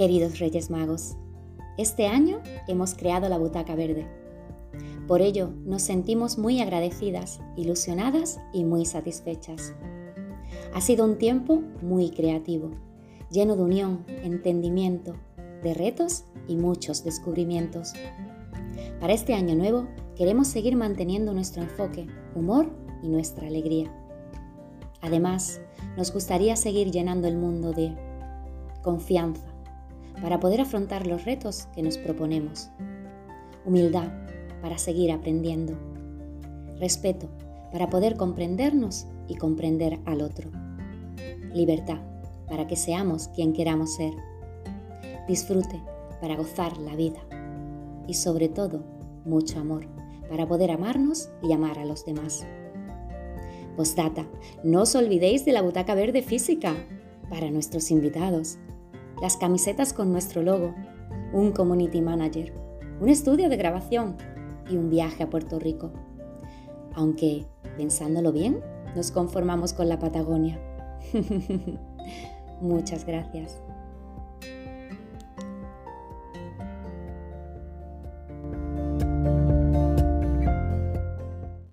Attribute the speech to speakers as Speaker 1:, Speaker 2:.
Speaker 1: Queridos Reyes Magos, este año hemos creado la Butaca Verde. Por ello nos sentimos muy agradecidas, ilusionadas y muy satisfechas. Ha sido un tiempo muy creativo, lleno de unión, entendimiento, de retos y muchos descubrimientos. Para este año nuevo queremos seguir manteniendo nuestro enfoque, humor y nuestra alegría. Además, nos gustaría seguir llenando el mundo de confianza para poder afrontar los retos que nos proponemos, humildad para seguir aprendiendo, respeto para poder comprendernos y comprender al otro, libertad para que seamos quien queramos ser, disfrute para gozar la vida. Y sobre todo mucho amor para poder amarnos y amar a los demás. Postdata, no os olvidéis de la butaca verde física para nuestros invitados, las camisetas con nuestro logo, un community manager, un estudio de grabación y un viaje a Puerto Rico. Aunque, pensándolo bien, nos conformamos con la Patagonia. Muchas gracias.